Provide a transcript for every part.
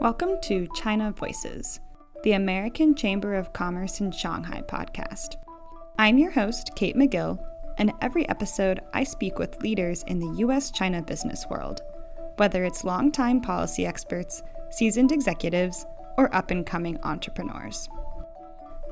Welcome to China Voices, the American Chamber of Commerce in Shanghai podcast. I'm your host, Kate Magill, and every episode I speak with leaders in the US China business world, whether it's longtime policy experts, seasoned executives, or up and coming entrepreneurs.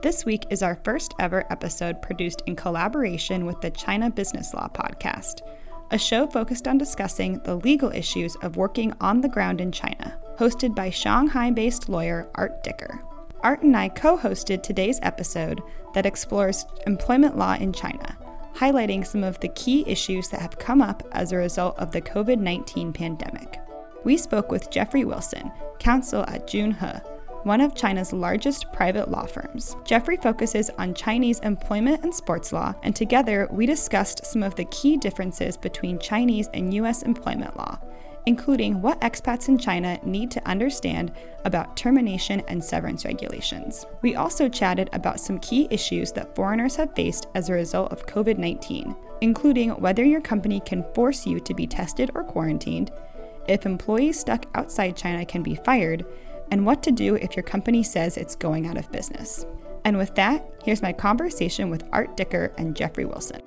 This week is our first ever episode produced in collaboration with the China Business Law Podcast, a show focused on discussing the legal issues of working on the ground in China, hosted by Shanghai based lawyer Art Dicker. Art and I co hosted today's episode that explores employment law in China, highlighting some of the key issues that have come up as a result of the COVID 19 pandemic. We spoke with Jeffrey Wilson, counsel at Junhe, one of China's largest private law firms. Jeffrey focuses on Chinese employment and sports law, and together we discussed some of the key differences between Chinese and U.S. employment law, including what expats in China need to understand about termination and severance regulations. We also chatted about some key issues that foreigners have faced as a result of COVID 19, including whether your company can force you to be tested or quarantined, if employees stuck outside China can be fired, and what to do if your company says it's going out of business. And with that, here's my conversation with Art Dicker and Jeffrey Wilson.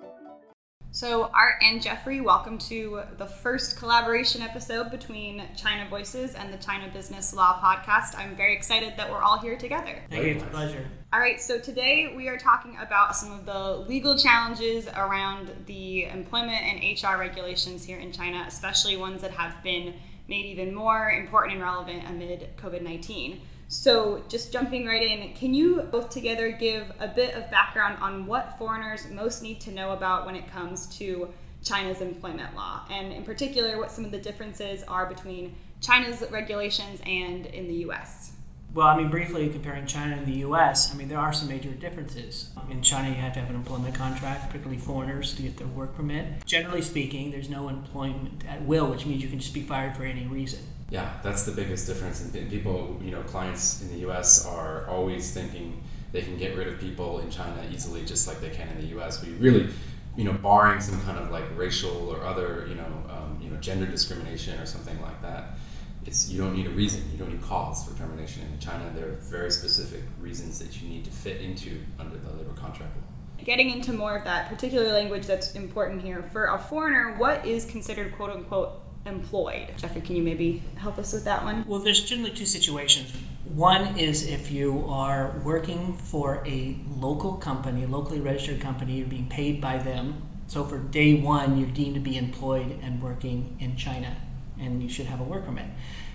So, Art and Jeffrey, welcome to the first collaboration episode between China Voices and the China Business Law Podcast. I'm very excited that we're all here together. Thank you. It's a pleasure. All right, so today we are talking about some of the legal challenges around the employment and HR regulations here in China, especially ones that have been made even more important and relevant amid COVID 19. So, just jumping right in, can you both together give a bit of background on what foreigners most need to know about when it comes to China's employment law, and in particular, what some of the differences are between China's regulations and in the US? Well, I mean, briefly comparing China and the U.S., I mean, there are some major differences. In China, you have to have an employment contract, particularly foreigners, to get their work permit. Generally speaking, there's no employment at will, which means you can just be fired for any reason. Yeah, that's the biggest difference. And people, you know, clients in the U.S. are always thinking they can get rid of people in China easily, just like they can in the U.S. We really, you know, barring some kind of like racial or other, you know, um, you know, gender discrimination or something like that it's you don't need a reason, you don't need cause for termination. In China, there are very specific reasons that you need to fit into under the labor contract law. Getting into more of that particular language that's important here for a foreigner, what is considered quote unquote employed? Jeffrey, can you maybe help us with that one? Well, there's generally two situations. One is if you are working for a local company, a locally registered company, you're being paid by them. So for day one, you're deemed to be employed and working in China and you should have a work permit.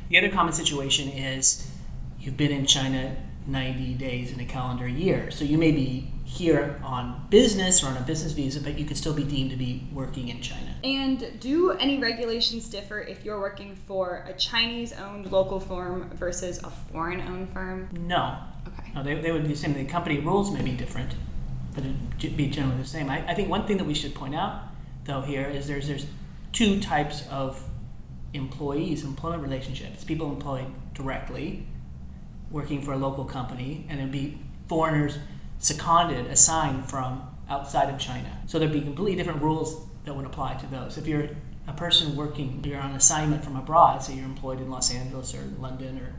The other common situation is you've been in China 90 days in a calendar year. So you may be here on business or on a business visa, but you could still be deemed to be working in China. And do any regulations differ if you're working for a Chinese owned local firm versus a foreign owned firm? No. Okay. No, they, they would be the same. The company rules may be different, but it'd be generally the same. I, I think one thing that we should point out, though, here is there's, there's two types of employees, employment relationships, people employed directly, working for a local company, and there'd be foreigners seconded, assigned from outside of China. So there'd be completely different rules that would apply to those. If you're a person working, you're on assignment from abroad, say you're employed in Los Angeles or London or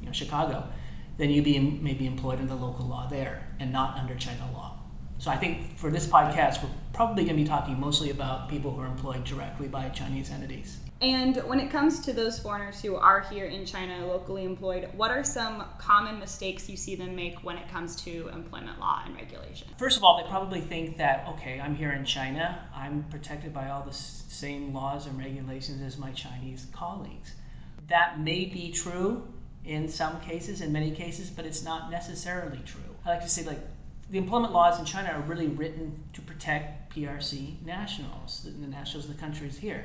you know, Chicago, then you'd be maybe employed under local law there and not under China law. So I think for this podcast, we're probably going to be talking mostly about people who are employed directly by Chinese entities. And when it comes to those foreigners who are here in China locally employed, what are some common mistakes you see them make when it comes to employment law and regulation? First of all, they probably think that, okay, I'm here in China, I'm protected by all the same laws and regulations as my Chinese colleagues. That may be true in some cases, in many cases, but it's not necessarily true. I like to say, like, the employment laws in China are really written to protect PRC nationals, the nationals of the countries here.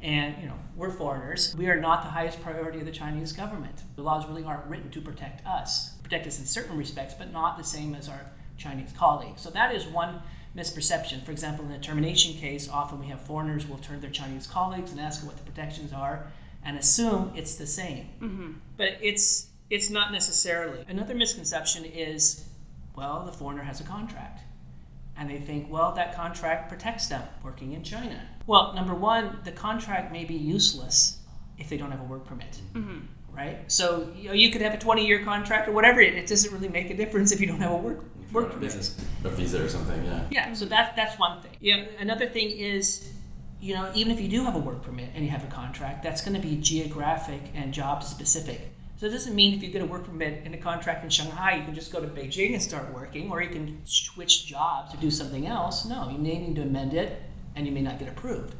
And you know, we're foreigners. We are not the highest priority of the Chinese government. The laws really aren't written to protect us. Protect us in certain respects, but not the same as our Chinese colleagues. So that is one misperception. For example, in a termination case, often we have foreigners will turn to their Chinese colleagues and ask what the protections are and assume it's the same. Mm-hmm. But it's it's not necessarily. Another misconception is, well, the foreigner has a contract and they think, well, that contract protects them working in China. Well, number one, the contract may be useless if they don't have a work permit. Mm-hmm. Right? So you, know, you could have a 20 year contract or whatever, it, it doesn't really make a difference if you don't have a work, work permit. business, a visa or something, yeah. Yeah, so that, that's one thing. Yeah, another thing is, you know, even if you do have a work permit and you have a contract, that's going to be geographic and job specific. So it doesn't mean if you get a work permit and a contract in Shanghai, you can just go to Beijing and start working, or you can switch jobs or do something else. No, you may need to amend it, and you may not get approved.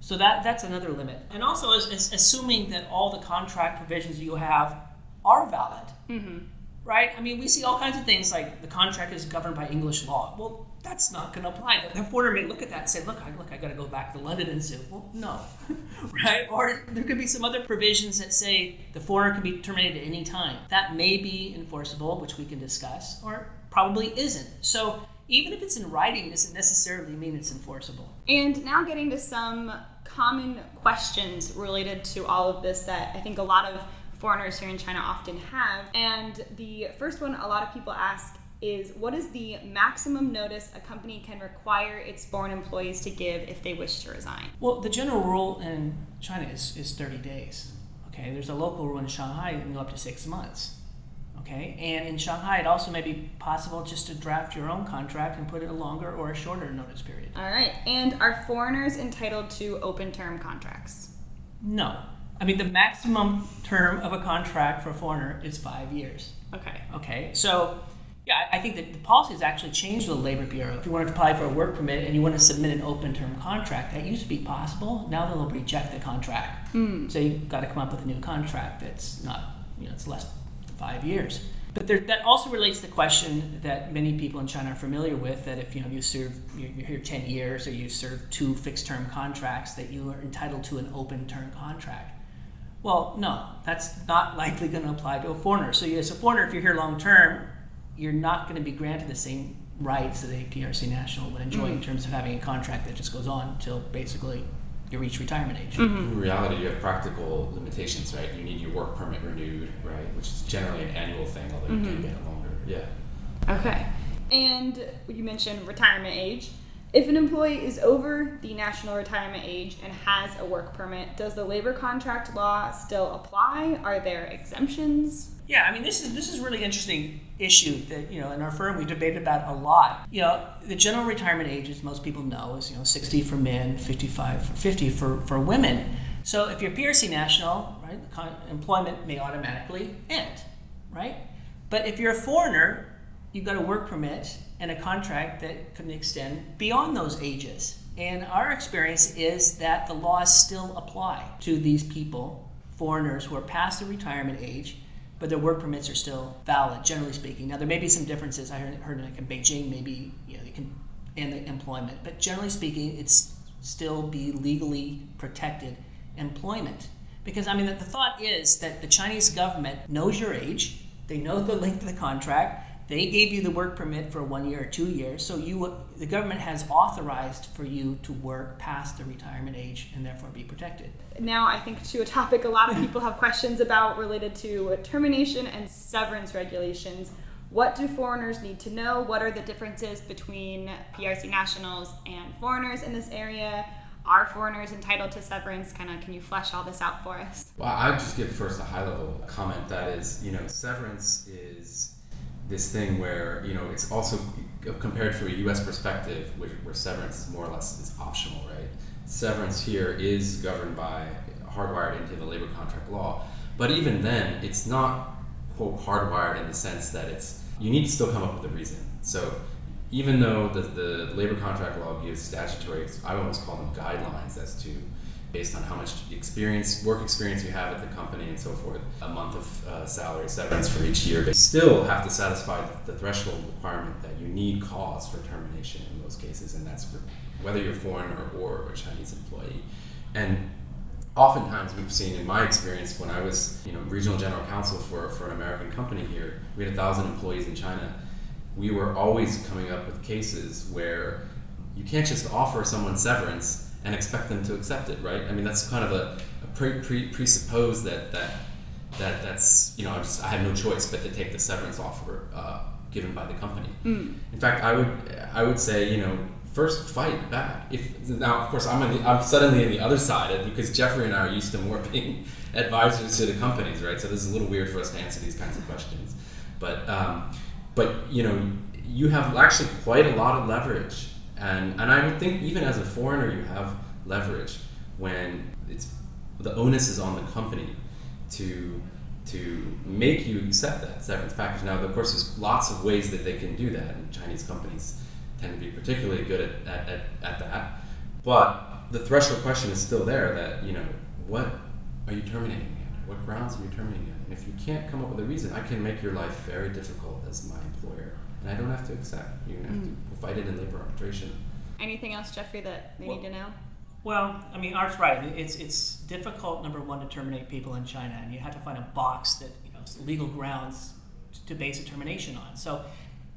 So that that's another limit. And also, is, is assuming that all the contract provisions you have are valid. Mm-hmm right? I mean, we see all kinds of things like the contract is governed by English law. Well, that's not going to apply. The foreigner may look at that and say, "Look, I look, I got to go back to London and sue." Well, no, right? Or there could be some other provisions that say the foreigner can be terminated at any time. That may be enforceable, which we can discuss, or probably isn't. So. Even if it's in writing, doesn't necessarily mean it's enforceable. And now, getting to some common questions related to all of this that I think a lot of foreigners here in China often have. And the first one a lot of people ask is what is the maximum notice a company can require its foreign employees to give if they wish to resign? Well, the general rule in China is, is 30 days. Okay, there's a local rule in Shanghai that can go up to six months. Okay, and in Shanghai, it also may be possible just to draft your own contract and put it a longer or a shorter notice period. All right, and are foreigners entitled to open term contracts? No, I mean, the maximum term of a contract for a foreigner is five years. Okay. Okay. So, yeah, I think that the policy has actually changed with the Labor Bureau. If you want to apply for a work permit and you want to submit an open term contract, that used to be possible. Now they'll reject the contract. Mm. So you've got to come up with a new contract that's not, you know, it's less five years. But there, that also relates to the question that many people in China are familiar with: that if you know you serve you're here ten years or you serve two fixed term contracts, that you are entitled to an open term contract. Well, no, that's not likely going to apply to a foreigner. So, as a foreigner, if you're here long term, you're not going to be granted the same rights that a PRC national would enjoy mm-hmm. in terms of having a contract that just goes on until basically you reach retirement age. Mm-hmm. In reality, you have practical limitations, right? You need your work permit renewed, right? Which is generally an annual thing, although mm-hmm. you can get it longer. Yeah. Okay. And you mentioned retirement age. If an employee is over the national retirement age and has a work permit, does the labor contract law still apply? Are there exemptions? Yeah, I mean this is this is really interesting issue that you know in our firm we debated about a lot. You know, the general retirement age, as most people know, is you know 60 for men, 55 for 50 for, for women. So if you're PRC national, right, employment may automatically end, right? But if you're a foreigner, you've got a work permit and a contract that can extend beyond those ages. And our experience is that the laws still apply to these people, foreigners who are past the retirement age, but their work permits are still valid, generally speaking. Now, there may be some differences. I heard, heard like in Beijing, maybe you know, they can end the employment, but generally speaking, it's still be legally protected employment. Because I mean, the, the thought is that the Chinese government knows your age, they know the length of the contract, they gave you the work permit for one year or two years, so you the government has authorized for you to work past the retirement age and therefore be protected. Now, I think to a topic a lot of people have questions about related to termination and severance regulations. What do foreigners need to know? What are the differences between PRC nationals and foreigners in this area? Are foreigners entitled to severance? Kind of, can you flesh all this out for us? Well, I'd just give first a high level comment that is, you know, severance is this thing where you know it's also compared to a U.S. perspective, where, where severance is more or less is optional, right? Severance here is governed by hardwired into the labor contract law, but even then, it's not quote hardwired in the sense that it's you need to still come up with a reason. So even though the, the labor contract law gives statutory, I almost call them guidelines as to based on how much experience, work experience you have at the company and so forth, a month of uh, salary severance for each year. But still have to satisfy the, threshold requirement that you need cause for termination in most cases, and that's whether you're foreign or, or a Chinese employee. And oftentimes we've seen in my experience when I was you know regional general counsel for, for an American company here, we had a thousand employees in China. We were always coming up with cases where you can't just offer someone severance and expect them to accept it, right? I mean, that's kind of a, a pre, pre, presuppose that that that that's you know I, just, I have no choice but to take the severance offer uh, given by the company. Mm. In fact, I would I would say you know first fight back. If now, of course, I'm the, I'm suddenly in the other side because Jeffrey and I are used to more being advisors to the companies, right? So this is a little weird for us to answer these kinds of questions, but um, but you know you have actually quite a lot of leverage, and and I would think even as a foreigner you have leverage when it's the onus is on the company to to make you accept that severance package. Now, of course, there's lots of ways that they can do that, and Chinese companies tend to be particularly good at, at, at, at that. But the threshold question is still there that, you know, what are you terminating it? What grounds are you terminating it? And if you can't come up with a reason, I can make your life very difficult as my employer. And I don't have to accept. You're going to have mm. to fight it in labor arbitration. Anything else, Jeffrey, that they well, need to know? Well, I mean, Art's right. It's it's difficult, number one, to terminate people in China, and you have to find a box that you know legal grounds to base a termination on. So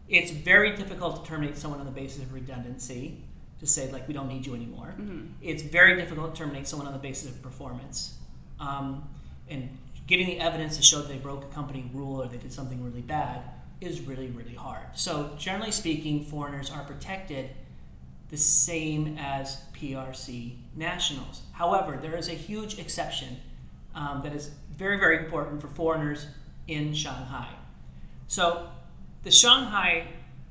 it's very difficult to terminate someone on the basis of redundancy, to say like we don't need you anymore. Mm-hmm. It's very difficult to terminate someone on the basis of performance, um, and getting the evidence to show that they broke a company rule or they did something really bad is really really hard. So generally speaking, foreigners are protected the same as PRC nationals. However, there is a huge exception um, that is very, very important for foreigners in Shanghai. So, the Shanghai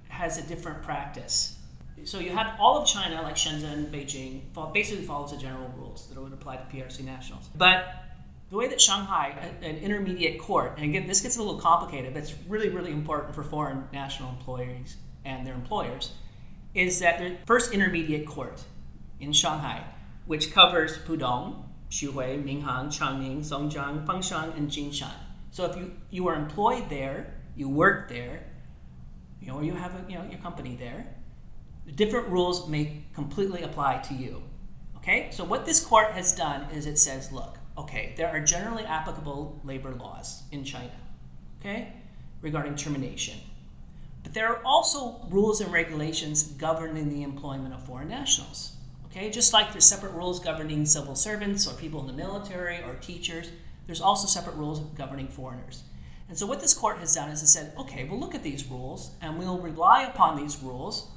has a different practice. So, you have all of China, like Shenzhen, Beijing, basically follows the general rules that would apply to PRC nationals. But the way that Shanghai, an intermediate court, and again, this gets a little complicated, but it's really, really important for foreign national employees and their employers is that the first intermediate court in Shanghai, which covers Pudong, Xuhui, Minhang, Changning, Songjiang, Fengxian, and Jinshan. So if you, you are employed there, you work there, you know, or you have a, you know, your company there, the different rules may completely apply to you. Okay? So what this court has done is it says, look, okay, there are generally applicable labor laws in China, okay, regarding termination. But there are also rules and regulations governing the employment of foreign nationals. Okay, just like there's separate rules governing civil servants or people in the military or teachers, there's also separate rules governing foreigners. And so what this court has done is it said, okay, we'll look at these rules and we'll rely upon these rules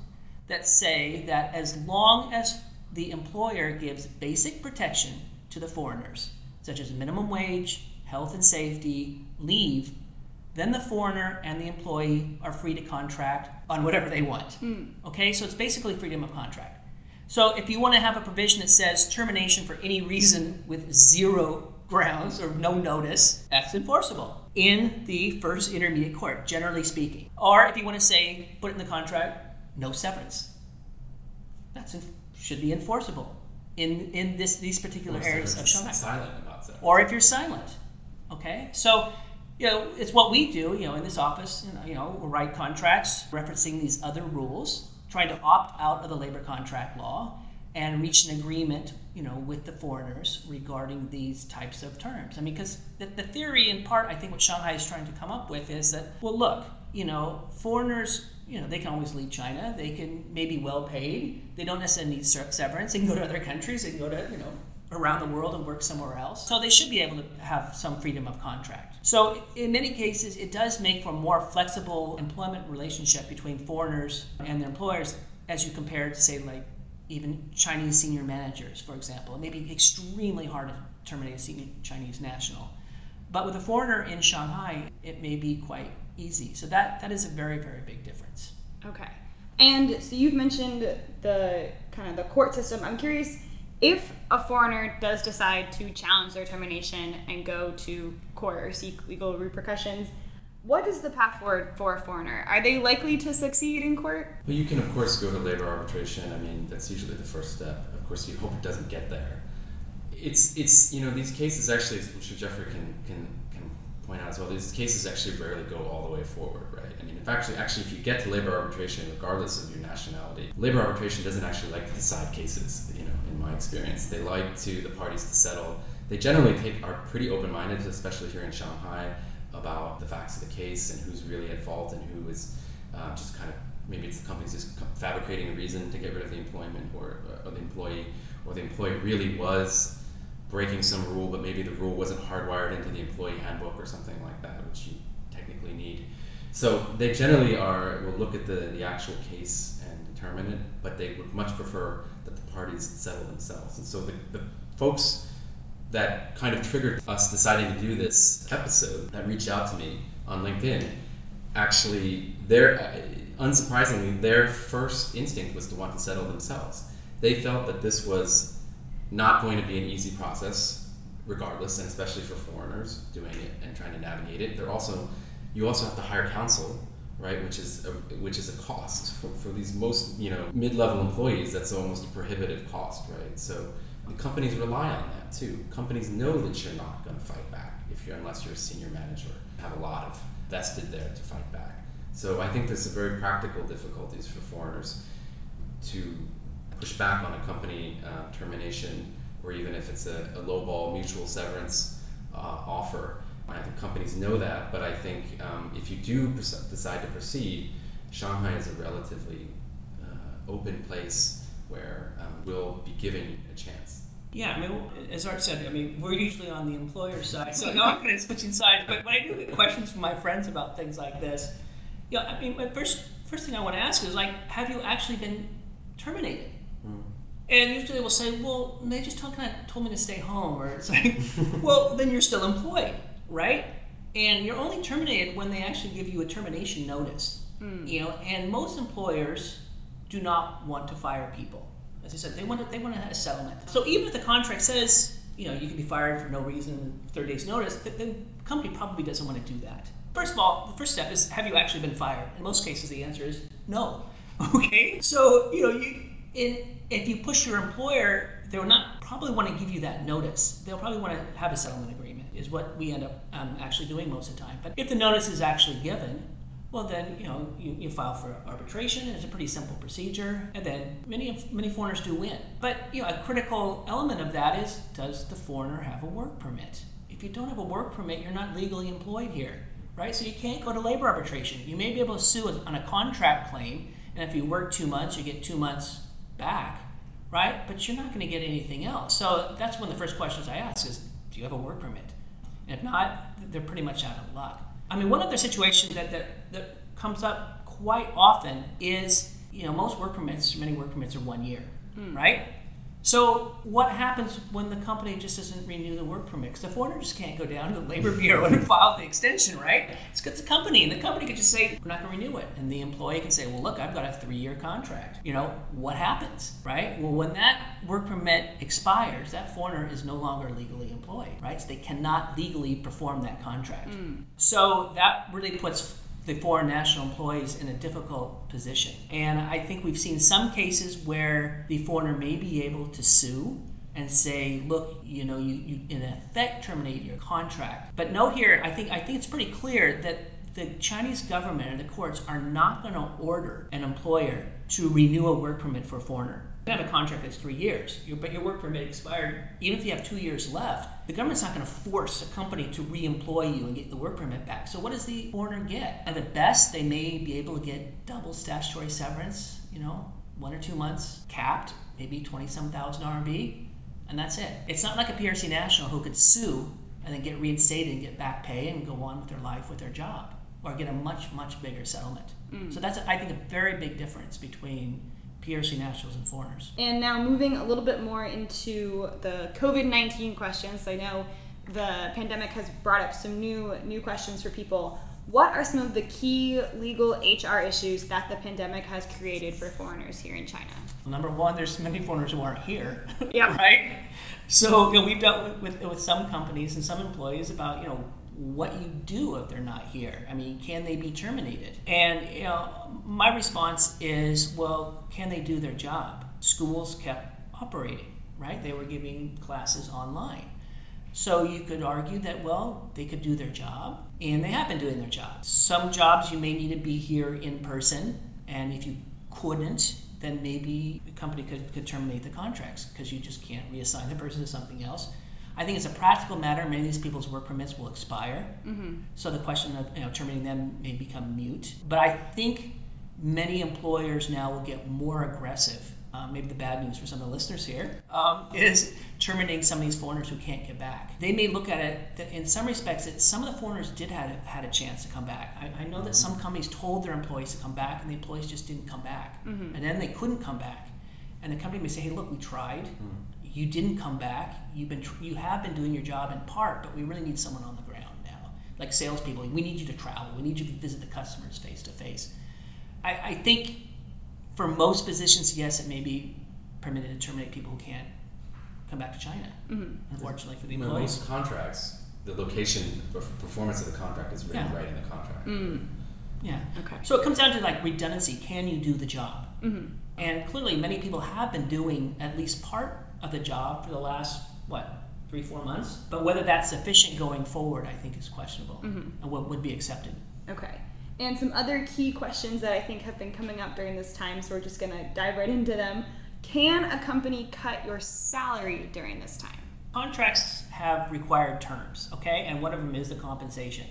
that say that as long as the employer gives basic protection to the foreigners, such as minimum wage, health and safety, leave, then the foreigner and the employee are free to contract on whatever they want. Mm. Okay, so it's basically freedom of contract. So if you want to have a provision that says termination for any reason with zero grounds or no notice, that's enforceable in the first intermediate court, generally speaking. Or if you want to say, put it in the contract, no severance. That should be enforceable in, in this, these particular areas of Shanghai. Silent about severance. Or if you're silent. Okay, so you know, it's what we do, you know, in this office, you know, know, we write contracts referencing these other rules, trying to opt out of the labor contract law and reach an agreement, you know, with the foreigners regarding these types of terms. I mean, because the, the theory, in part, I think what Shanghai is trying to come up with is that, well, look, you know, foreigners, you know, they can always leave China. They can maybe well paid. They don't necessarily need severance. They can go to other countries. They can go to, you know, around the world and work somewhere else. So they should be able to have some freedom of contract. So in many cases, it does make for a more flexible employment relationship between foreigners and their employers as you compare to say like even Chinese senior managers, for example. It may be extremely hard to terminate a senior Chinese national. But with a foreigner in Shanghai, it may be quite easy. So that, that is a very, very big difference. Okay. And so you've mentioned the kind of the court system. I'm curious if a foreigner does decide to challenge their termination and go to court or seek legal repercussions, what is the path forward for a foreigner? Are they likely to succeed in court? Well, you can, of course, go to labor arbitration. I mean, that's usually the first step. Of course, you hope it doesn't get there. It's, it's you know, these cases actually, sure Jeffrey can, can, can point out as well, these cases actually rarely go all the way forward, right? I mean, if actually, actually, if you get to labor arbitration, regardless of your nationality, labor arbitration doesn't actually like to decide cases, my experience. They like to the parties to settle. They generally take are pretty open minded, especially here in Shanghai, about the facts of the case and who's really at fault and who is uh, just kind of maybe it's the company's just fabricating a reason to get rid of the employment or, or the employee, or the employee really was breaking some rule, but maybe the rule wasn't hardwired into the employee handbook or something like that, which you technically need. So they generally are will look at the, the actual case and determine it, but they would much prefer that the parties settle themselves. And so the, the folks that kind of triggered us deciding to do this episode that reached out to me on LinkedIn actually their uh, unsurprisingly their first instinct was to want to settle themselves. They felt that this was not going to be an easy process regardless and especially for foreigners doing it and trying to navigate it. They're also you also have to hire counsel right which is a, which is a cost for, for these most you know mid-level employees that's almost a prohibitive cost right? So the companies rely on that too. Companies know that you're not going to fight back if you're unless you're a senior manager have a lot of vested there to fight back. So i think there's some very practical difficulties for foreigners to push back on a company uh, termination or even if it's a, a low-ball mutual severance uh, offer I think companies know that, but I think um, if you do decide to proceed, Shanghai is a relatively uh, open place where um, we'll be giving a chance. Yeah, I mean, as Art said, I mean, we're usually on the employer side, so no, I'm going to switching sides. But when I do get questions from my friends about things like this, you know, I mean, my first first thing I want to ask is like, have you actually been terminated? Mm. And usually they will say, well, they just told, kind of told me to stay home, or it's like, well, then you're still employed right? And you're only terminated when they actually give you a termination notice. Mm. You know, and most employers do not want to fire people. As I said, they want to, they want to have a settlement. So even if the contract says, you know, you can be fired for no reason, 30 days notice, the, the company probably doesn't want to do that. First of all, the first step is have you actually been fired? In most cases, the answer is no. Okay, so you know, you in, if you push your employer, they will not probably want to give you that notice. They'll probably want to have a settlement agreement is what we end up um, actually doing most of the time. But if the notice is actually given, well then you know you, you file for arbitration. It's a pretty simple procedure, and then many many foreigners do win. But you know a critical element of that is does the foreigner have a work permit? If you don't have a work permit, you're not legally employed here, right? So you can't go to labor arbitration. You may be able to sue on a contract claim, and if you work two months, you get two months back, right? But you're not going to get anything else. So that's one of the first questions I ask is, do you have a work permit? If not, they're pretty much out of luck. I mean, one other situation that, that, that comes up quite often is, you know, most work permits, many work permits are one year, hmm. right? So what happens when the company just doesn't renew the work permit? Because the foreigner just can't go down to the labor bureau and file the extension, right? It's got the company, and the company could just say we're not going to renew it, and the employee can say, well, look, I've got a three-year contract. You know what happens, right? Well, when that work permit expires, that foreigner is no longer legally employed, right? So they cannot legally perform that contract. Mm. So that really puts the foreign national employees in a difficult position. And I think we've seen some cases where the foreigner may be able to sue and say, look, you know, you, you in effect terminate your contract. But note here, I think I think it's pretty clear that the Chinese government and the courts are not going to order an employer to renew a work permit for a foreigner You have a contract that's three years, but your work permit expired. Even if you have two years left, the government's not going to force a company to re-employ you and get the work permit back. So what does the foreigner get? At the best, they may be able to get double statutory severance. You know, one or two months capped, maybe twenty some thousand RMB, and that's it. It's not like a PRC national who could sue and then get reinstated and get back pay and go on with their life with their job, or get a much much bigger settlement. Mm. So that's I think a very big difference between PRC nationals and foreigners. And now moving a little bit more into the COVID 19 questions. I know the pandemic has brought up some new new questions for people. What are some of the key legal HR issues that the pandemic has created for foreigners here in China? Number one, there's many foreigners who aren't here. Yeah. right? So you know, we've dealt with, with, with some companies and some employees about, you know, what you do if they're not here. I mean, can they be terminated? And you know, my response is, well, can they do their job? Schools kept operating, right? They were giving classes online. So you could argue that, well, they could do their job, and they have been doing their job. Some jobs you may need to be here in person, and if you couldn't, then maybe the company could, could terminate the contracts because you just can't reassign the person to something else. I think it's a practical matter. Many of these people's work permits will expire, mm-hmm. so the question of you know terminating them may become mute. But I think many employers now will get more aggressive uh, maybe the bad news for some of the listeners here, um, is terminating some of these foreigners who can't get back. They may look at it that in some respects that some of the foreigners did had a, had a chance to come back. I, I know that some companies told their employees to come back, and the employees just didn't come back, and then they couldn't come back, and the company may say, "Hey, look, we tried." You didn't come back. You've been tr- you have been doing your job in part, but we really need someone on the ground now, like salespeople. We need you to travel. We need you to visit the customers face to face. I, I think for most positions, yes, it may be permitted to terminate people who can't come back to China. Mm-hmm. Unfortunately for the employees. most contracts, the location or performance of the contract is written Yeah. right in the contract. Mm. Yeah. Okay. So it comes down to like redundancy. Can you do the job? Mm-hmm. And clearly, many people have been doing at least part of the job for the last what three, four months. But whether that's sufficient going forward, I think, is questionable, mm-hmm. and what would be accepted. Okay. And some other key questions that I think have been coming up during this time, so we're just going to dive right into them. Can a company cut your salary during this time? Contracts have required terms, okay, and one of them is the compensation.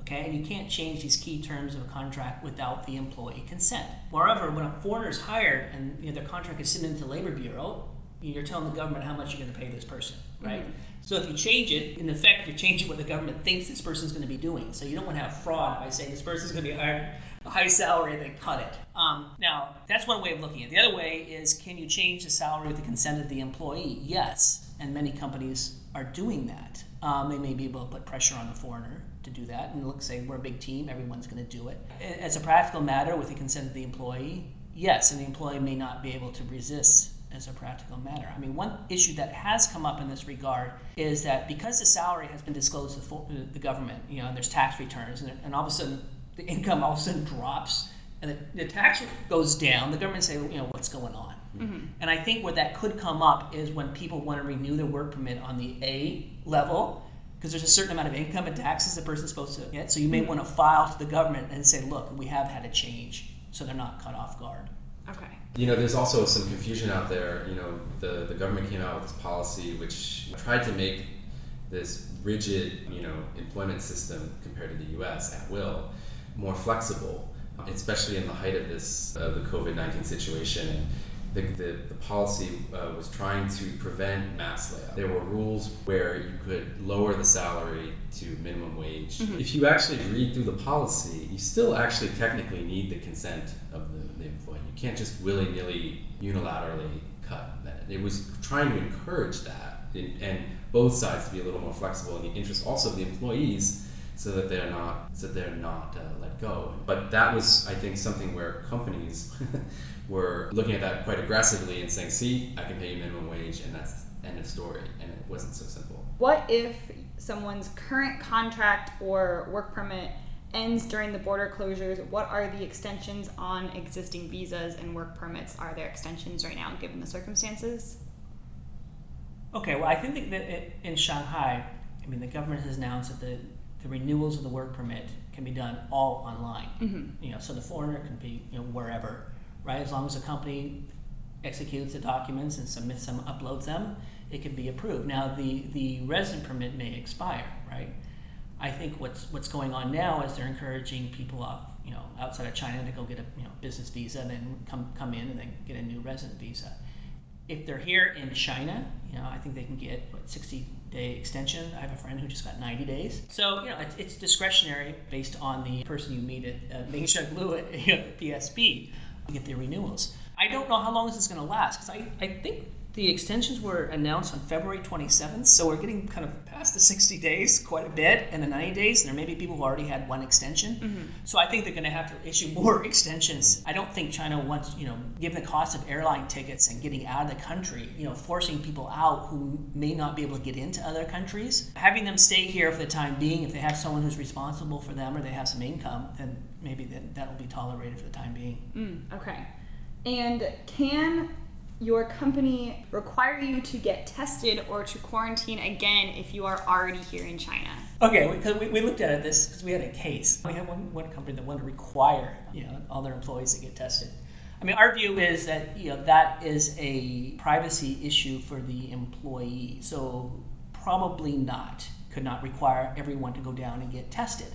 Okay, and you can't change these key terms of a contract without the employee consent. Moreover, when a foreigner is hired and you know, their contract is submitted to Labor Bureau, you're telling the government how much you're going to pay this person, right? So if you change it, in effect, you're changing what the government thinks this person's going to be doing. So you don't want to have fraud by saying this person's going to be hired a high salary and then cut it. Um, now, that's one way of looking at it. The other way is can you change the salary with the consent of the employee? Yes, and many companies are doing that. Um, they may be able to put pressure on the foreigner to do that and look, say, we're a big team, everyone's going to do it. As a practical matter, with the consent of the employee, yes, and the employee may not be able to resist as a practical matter. I mean, one issue that has come up in this regard is that because the salary has been disclosed to the government, you know, and there's tax returns, and, and all of a sudden the income all of a sudden drops, and the, the tax goes down, the government say, you know, what's going on? Mm-hmm. And I think where that could come up is when people want to renew their work permit on the A level, because there's a certain amount of income and taxes the person's supposed to get. So you may mm-hmm. want to file to the government and say, look, we have had a change, so they're not caught off guard. Okay. You know, there's also some confusion out there. You know, the, the government came out with this policy which tried to make this rigid, you know, employment system compared to the U.S. at will more flexible, especially in the height of this uh, the COVID nineteen situation. The, the, the policy uh, was trying to prevent mass layoff. There were rules where you could lower the salary to minimum wage. If you actually read through the policy, you still actually technically need the consent of the, the employee. You can't just willy nilly, unilaterally cut that. It was trying to encourage that and, and both sides to be a little more flexible in the interest also of the employees so that they're not so they're not uh, let go. But that was, I think, something where companies were looking at that quite aggressively and saying, "See, I can pay you minimum wage, and that's end of story." And it wasn't so simple. What if someone's current contract or work permit ends during the border closures? What are the extensions on existing visas and work permits? Are there extensions right now given the circumstances? Okay, well, I think that it, in Shanghai, I mean, the government has announced that the, the renewals of the work permit can be done all online. Mm-hmm. You know, so the foreigner can be you know wherever, right? As long as the company executes the documents and submits them, uploads them, it can be approved. Now, the the resident permit may expire, right? I think what's what's going on now is they're encouraging people off, you know, outside of China to go get a you know business visa, and then come come in and then get a new resident visa if they're here in China, you know, I think they can get what 60 day extension. I have a friend who just got 90 days. So you know, it's, it's discretionary based on the person you meet at uh, Ming Lu at you know, PSB to get their renewals. I don't know how long this is going to last because I, I think the extensions were announced on February 27th, so we're getting kind of past the 60 days quite a bit, and the 90 days. And there may be people who already had one extension, so I think they're going to have to issue more extensions. I don't think China wants, you know, given the cost of airline tickets and getting out of the country, you know, forcing people out who may not be able to get into other countries, having them stay here for the time being. If they have someone who's responsible for them or they have some income, then maybe that that will be tolerated for the time being. Mm, okay. And can your company require you to get tested or to quarantine again if you are already here in China? Okay, because we, we looked at this because we had a case. We had one, one company that wanted to require you know all their employees to get tested. I mean, our view is that you know that is a privacy issue for the employee, so probably not could not require everyone to go down and get tested.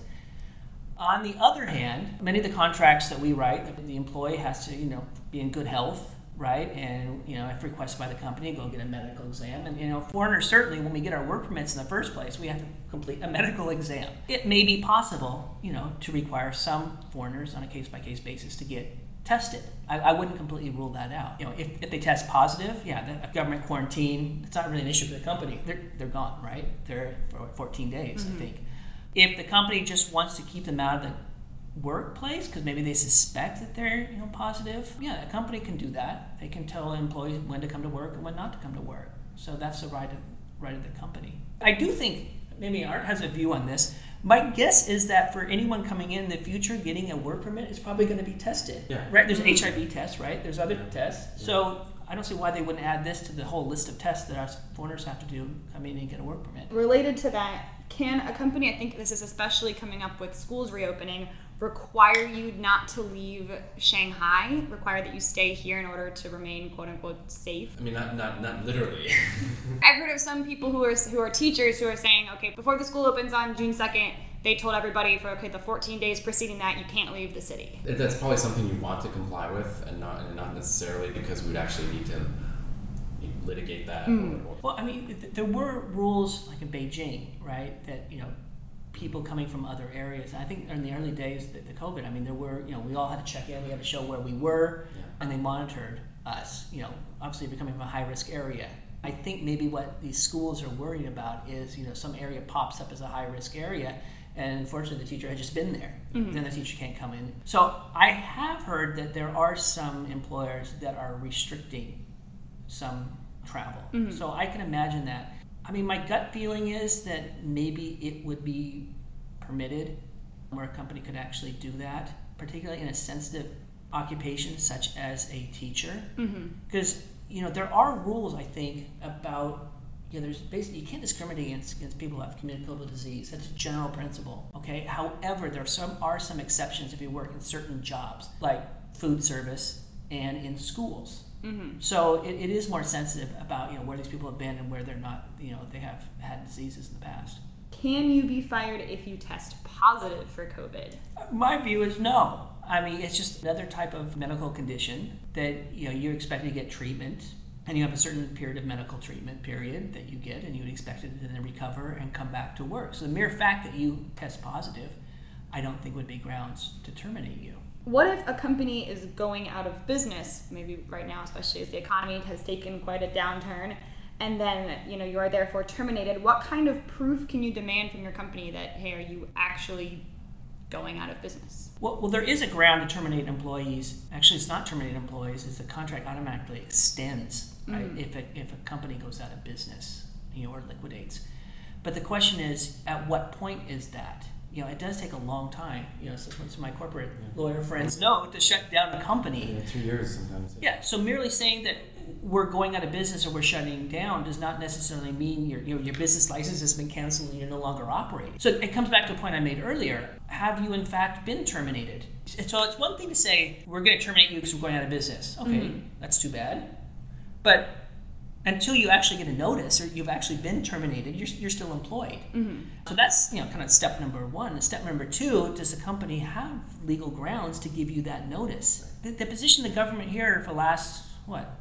On the other hand, many of the contracts that we write, the employee has to you know be in good health right? And you know, if requested by the company, go get a medical exam. And you know, foreigners certainly, when we get our work permits in the first place, we have to complete a medical exam. It may be possible, you know, to require some foreigners on a case by case basis to get tested. I, I, wouldn't completely rule that out. You know, if, if they test positive, yeah, the government quarantine, it's not really an issue for the company. They're, they're gone, right? They're for 14 days, mm-hmm. I think. If the company just wants to keep them out of the workplace because maybe they suspect that they're you know positive. Yeah a company can do that. They can tell employees when to come to work and when not to come to work. So that's the right of right of the company. I do think maybe art has a view on this. My guess is that for anyone coming in, in the future getting a work permit is probably going to be tested. Yeah. right? There's hiv tests right? There's other yeah. tests. Yeah. so I don't see why they wouldn't add this to the whole list of tests that our foreigners have to do come in and get a work permit. Related to that, can a company, I think this is especially coming up with schools reopening, require you not to leave Shanghai, require that you stay here in order to remain quote unquote safe? I mean, not not not literally. I've heard of some people who are who are teachers who are saying, okay, before the school opens on June second, they told everybody for okay the 14 days preceding that you can't leave the city. That's probably something you want to comply with, and not and not necessarily because we'd actually need to litigate that. Mm. Or, or. Well, I mean, th- there were rules like in Beijing, right? That you know people coming from other areas. I think in the early days, the, the COVID, I mean, there were, you know, we all had to check in, we had to show where we were, yeah. and they monitored us, you know, obviously if you're coming from a high risk area. I think maybe what these schools are worried about is, you know, some area pops up as a high risk area, and unfortunately the teacher had just been there. Mm-hmm. Then the teacher can't come in. So I have heard that there are some employers that are restricting some travel. Mm-hmm. So I can imagine that I mean, my gut feeling is that maybe it would be permitted where a company could actually do that, particularly in a sensitive occupation such as a teacher. Because, mm-hmm. you know, there are rules, I think, about you know, there's basically you can't discriminate against, against people who have communicable disease. That's a general principle. Okay. However, there are some are some exceptions if you work in certain jobs, like food service and in schools. Mm-hmm. So it, it is more sensitive about you know where these people have been and where they're not you know they have had diseases in the past. Can you be fired if you test positive for COVID? My view is no. I mean, it's just another type of medical condition that you know you're expected to get treatment, and you have a certain period of medical treatment period that you get, and you would expect it to then recover and come back to work. So the mere fact that you test positive, I don't think would be grounds to terminate you what if a company is going out of business maybe right now especially as the economy has taken quite a downturn and then you know you are therefore terminated what kind of proof can you demand from your company that hey are you actually going out of business? Well, well there is a ground to terminate employees. Actually it's not terminate employees it's the contract automatically extends right mm. if, a, if a company goes out of business you know, or liquidates. But the question is at what point is that you know, it does take a long time. You know, so, my corporate yeah. lawyer friends know to shut down a company. Yeah, two years sometimes. Yeah. So merely saying that we're going out of business or we're shutting down does not necessarily mean your your, your business license has been canceled and you're no longer operating. So it comes back to a point I made earlier. Have you in fact been terminated? So it's one thing to say we're going to terminate you because we're going out of business. Okay, mm-hmm. that's too bad. But until you actually get a notice or you've actually been terminated, you're, you're still employed. Mm-hmm. So that's you know kind of step number one. Step number two: Does the company have legal grounds to give you that notice? The, the position of the government here for the last what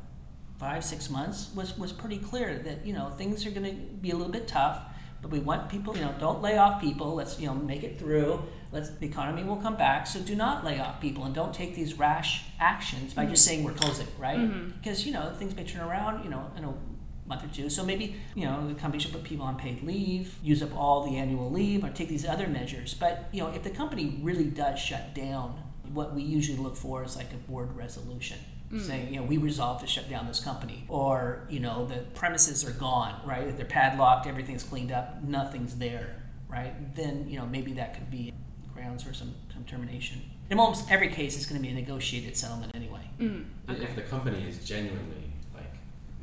five six months was was pretty clear that you know things are going to be a little bit tough, but we want people you know don't lay off people. Let's you know make it through. Let's, the economy will come back. So do not lay off people and don't take these rash actions by mm-hmm. just saying we're closing, right? Mm-hmm. Because you know things may turn around, you know, in a month or two. So maybe you know the company should put people on paid leave, use up all the annual leave, or take these other measures. But you know if the company really does shut down, what we usually look for is like a board resolution. Mm. saying, you know, we resolve to shut down this company, or you know, the premises are gone, right? They're padlocked, everything's cleaned up, nothing's there, right? Then you know, maybe that could be grounds for some, some termination. In almost every case, it's going to be a negotiated settlement anyway. Mm, okay. If the company is genuinely like,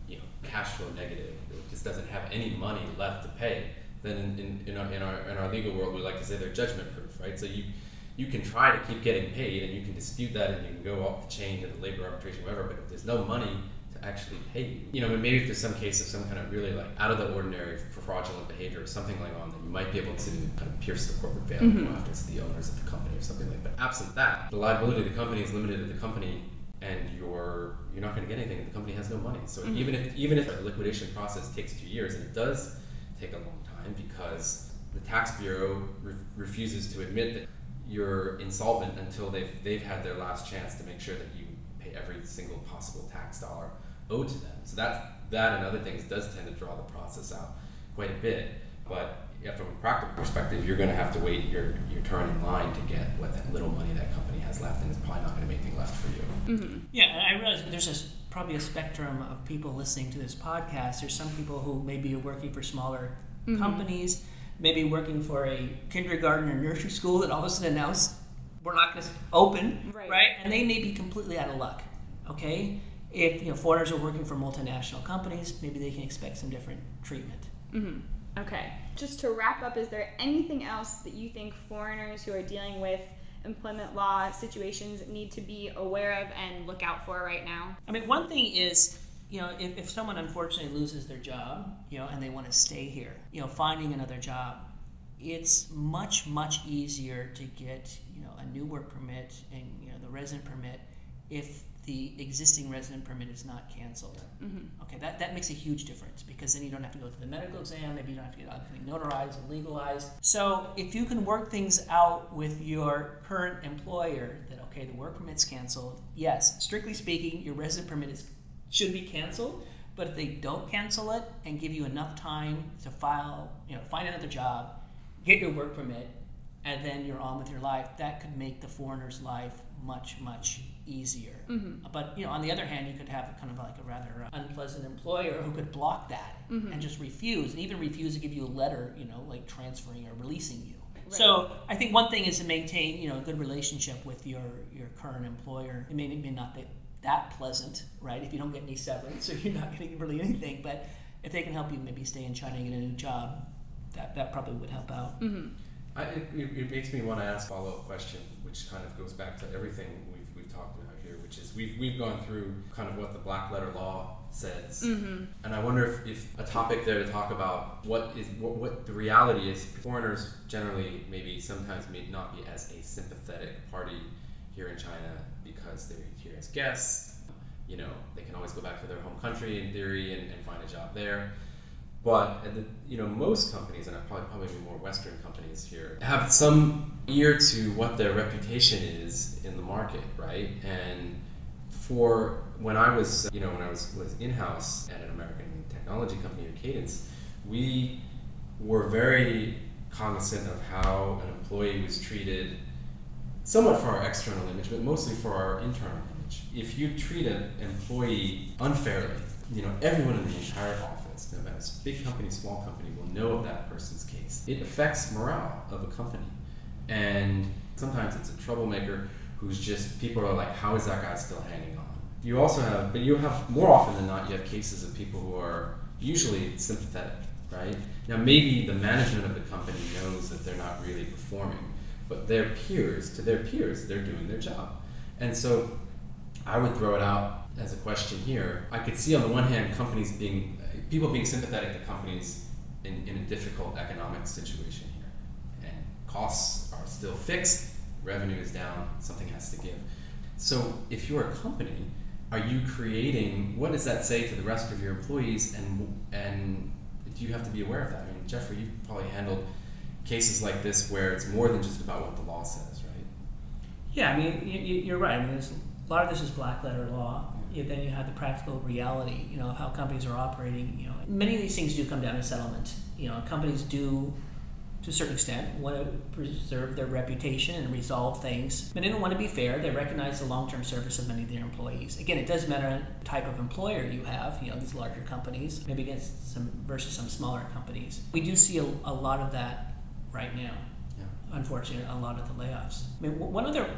you know, cash flow negative, it just doesn't have any money left to pay, then in, in, in, our, in, our, in our legal world, we like to say they're judgment proof, right? So you you can try to keep getting paid and you can dispute that and you can go off the chain to the labor arbitration, whatever. But if there's no money actually pay you. You know, maybe if there's some case of some kind of really like out of the ordinary for fraudulent behavior or something going on, then you might be able to kind of pierce the corporate veil mm-hmm. and go after the owners of the company or something like that. But absent that, the liability of the company is limited to the company and you're you're not going to get anything. The company has no money. So mm-hmm. even if even if a liquidation process takes two years, and it does take a long time because the tax bureau re- refuses to admit that you're insolvent until they've they've had their last chance to make sure that you pay every single possible tax dollar owed to them. So that that and other things does tend to draw the process out quite a bit. But yeah, from a practical perspective, you're going to have to wait your, your turn in line to get what that little money that company has left, and it's probably not going to make anything left for you. Mm-hmm. Yeah, and I realize there's a, probably a spectrum of people listening to this podcast. There's some people who maybe are working for smaller mm-hmm. companies, maybe working for a kindergarten or nursery school that all of a sudden announced we're not going to open, right. right? And they may be completely out of luck. Okay, if you know foreigners are working for multinational companies, maybe they can expect some different treatment. Mm-hmm. Okay. Just to wrap up, is there anything else that you think foreigners who are dealing with employment law situations need to be aware of and look out for right now? I mean, one thing is, you know, if, if someone unfortunately loses their job, you know, and they want to stay here, you know, finding another job, it's much, much easier to get, you know, a new work permit and, you know, the resident permit if the existing resident permit is not canceled. Mm-hmm. Okay, that, that makes a huge difference because then you don't have to go through the medical exam, maybe you don't have to get everything notarized and legalized. So if you can work things out with your current employer that, okay, the work permit's canceled, yes, strictly speaking, your resident permit is, should be canceled. But if they don't cancel it and give you enough time to file, you know, find another job, get your work permit, and then you're on with your life, that could make the foreigner's life much, much easier. Mm-hmm. But you know, on the other hand, you could have kind of like a rather uh, unpleasant employer who could block that mm-hmm. and just refuse, and even refuse to give you a letter, you know, like transferring or releasing you. Right. So I think one thing is to maintain, you know, a good relationship with your your current employer. It may, it may not be that pleasant, right? If you don't get any severance, so you're not getting really anything, but if they can help you maybe stay in China and get a new job, that that probably would help out. Mm-hmm. I, it, it, makes me want to ask a follow up question, which kind of goes back to everything we've, we've about here, which is we've, we've gone through kind of what the black letter law says. Mm-hmm. And I wonder if, if a topic there to talk about what is what, what the reality is. Foreigners generally maybe sometimes may not be as a sympathetic party here in China because they're here as guests. You know, they can always go back to their home country in theory and, and find a job there. But the, you know, most companies, and probably probably more Western companies here, have some ear to what their reputation is in the market, right? And for when I was, you know, when I was was in house at an American technology company, Cadence, we were very cognizant of how an employee was treated, somewhat for our external image, but mostly for our internal image. If you treat an employee unfairly, you know, everyone in the entire office no matter big company, small company, will know of that person's case. It affects morale of a company. And sometimes it's a troublemaker who's just, people are like, how is that guy still hanging on? You also have, but you have more often than not, you have cases of people who are usually sympathetic, right? Now, maybe the management of the company knows that they're not really performing, but their peers, to their peers, they're doing their job. And so I would throw it out as a question here. I could see on the one hand companies being people being sympathetic to companies in, in a difficult economic situation here. And costs are still fixed, revenue is down, something has to give. So if you're a company, are you creating what does that say to the rest of your employees and and do you have to be aware of that? I mean, Jeffrey, you've probably handled cases like this where it's more than just about what the law says, right? Yeah, I mean, you, are right. I mean, a lot of this is black letter law you, then you have the practical reality, you know, of how companies are operating. You know, many of these things do come down to settlement. You know, companies do, to a certain extent, want to preserve their reputation and resolve things, but they don't want to be fair. They recognize the long-term service of many of their employees. Again, it does matter the type of employer you have. You know, these larger companies, maybe against some versus some smaller companies. We do see a, a lot of that right now. Yeah. Unfortunately, a lot of the layoffs. I mean, one other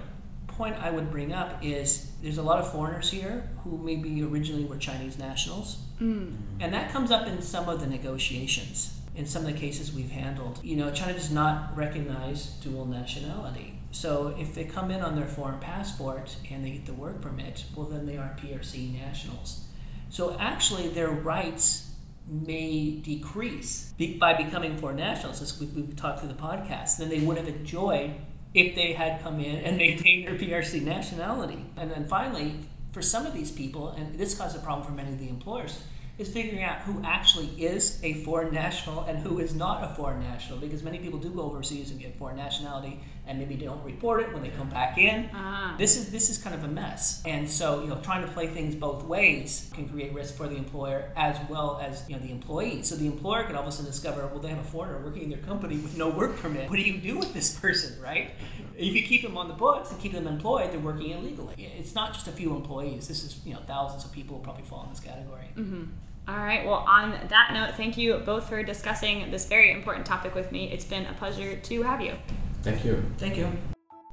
point I would bring up is there's a lot of foreigners here who maybe originally were Chinese nationals, mm. and that comes up in some of the negotiations. In some of the cases we've handled, you know, China does not recognize dual nationality. So if they come in on their foreign passport and they get the work permit, well, then they are PRC nationals. So actually, their rights may decrease by becoming foreign nationals, as we've talked through the podcast, then they would have enjoyed if they had come in and maintained their PRC nationality. And then finally, for some of these people, and this caused a problem for many of the employers, is figuring out who actually is a foreign national and who is not a foreign national because many people do go overseas and get foreign nationality and maybe they don't report it when they come back in. Ah. This is this is kind of a mess. And so, you know, trying to play things both ways can create risk for the employer as well as, you know, the employee. So the employer could all of a sudden discover, well, they have a foreigner working in their company with no work permit. What do you do with this person, right? If you keep them on the books and keep them employed, they're working illegally. It's not just a few employees. This is, you know, thousands of people probably fall in this category. Mm-hmm. All right. Well, on that note, thank you both for discussing this very important topic with me. It's been a pleasure to have you. Thank you. Thank you.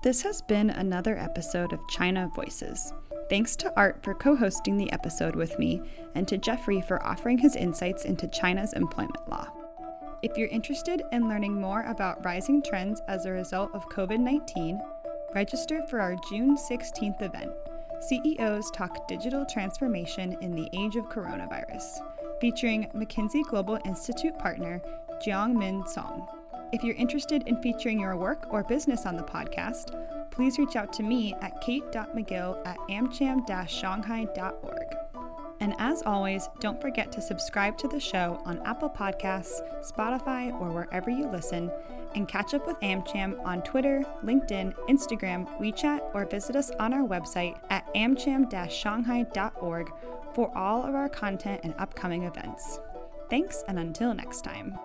This has been another episode of China Voices. Thanks to Art for co hosting the episode with me, and to Jeffrey for offering his insights into China's employment law. If you're interested in learning more about rising trends as a result of COVID 19, register for our June 16th event. CEOs Talk Digital Transformation in the Age of Coronavirus, featuring McKinsey Global Institute partner Jeongmin Seong. If you're interested in featuring your work or business on the podcast, please reach out to me at kate.magill at amcham-shanghai.org. And as always, don't forget to subscribe to the show on Apple Podcasts, Spotify, or wherever you listen, and catch up with AmCham on Twitter, LinkedIn, Instagram, WeChat, or visit us on our website at amcham-shanghai.org for all of our content and upcoming events. Thanks, and until next time.